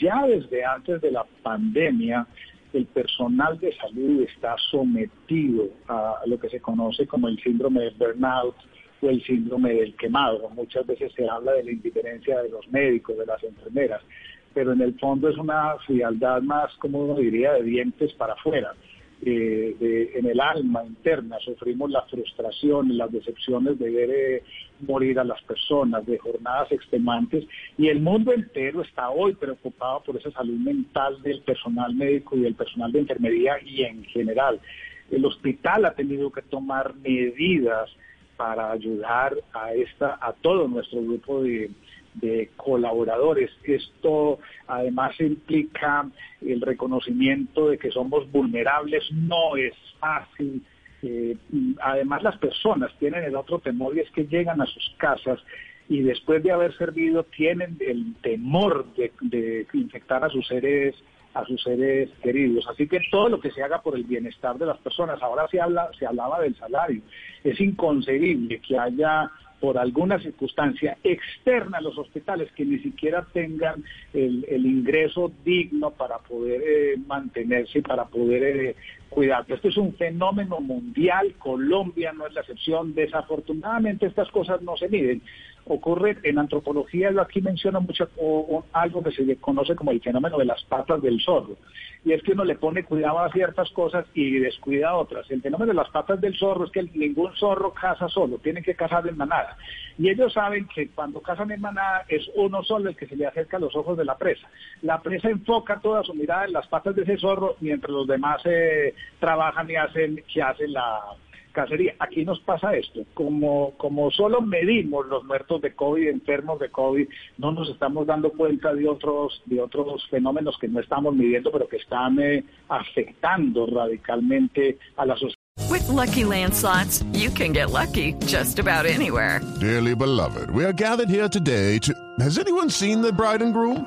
Ya desde antes de la pandemia, el personal de salud está sometido a lo que se conoce como el síndrome de burnout o el síndrome del quemado. Muchas veces se habla de la indiferencia de los médicos, de las enfermeras, pero en el fondo es una frialdad más, como uno diría, de dientes para afuera. Eh, de, en el alma interna sufrimos la frustración, las decepciones de ver eh, morir a las personas, de jornadas extenuantes, y el mundo entero está hoy preocupado por esa salud mental del personal médico y del personal de enfermería y en general. El hospital ha tenido que tomar medidas para ayudar a esta a todo nuestro grupo de, de colaboradores. Esto además implica el reconocimiento de que somos vulnerables, no es fácil. Eh, además las personas tienen el otro temor y es que llegan a sus casas y después de haber servido tienen el temor de, de infectar a sus seres a sus seres queridos. Así que todo lo que se haga por el bienestar de las personas, ahora se habla, se hablaba del salario. Es inconcebible que haya por alguna circunstancia externa a los hospitales que ni siquiera tengan el, el ingreso digno para poder eh, mantenerse y para poder eh, cuidar. Esto es un fenómeno mundial, Colombia no es la excepción. Desafortunadamente estas cosas no se miden. Ocurre en antropología, yo aquí menciono mucho o algo que se conoce como el fenómeno de las patas del zorro. Y es que uno le pone cuidado a ciertas cosas y descuida a otras. El fenómeno de las patas del zorro es que ningún zorro caza solo, tienen que cazar en manada. Y ellos saben que cuando cazan en manada es uno solo el que se le acerca a los ojos de la presa. La presa enfoca toda su mirada en las patas de ese zorro mientras los demás eh, trabajan y hacen, que hacen la cacería. Aquí nos pasa esto, como, como solo medimos los muertos de COVID, enfermos de COVID, no nos estamos dando cuenta de otros, de otros fenómenos que no estamos midiendo, pero que están eh, afectando radicalmente a la sociedad. With lucky landslots, you can get lucky just about anywhere. Dearly beloved, we are gathered here today to. Has anyone seen the bride and groom?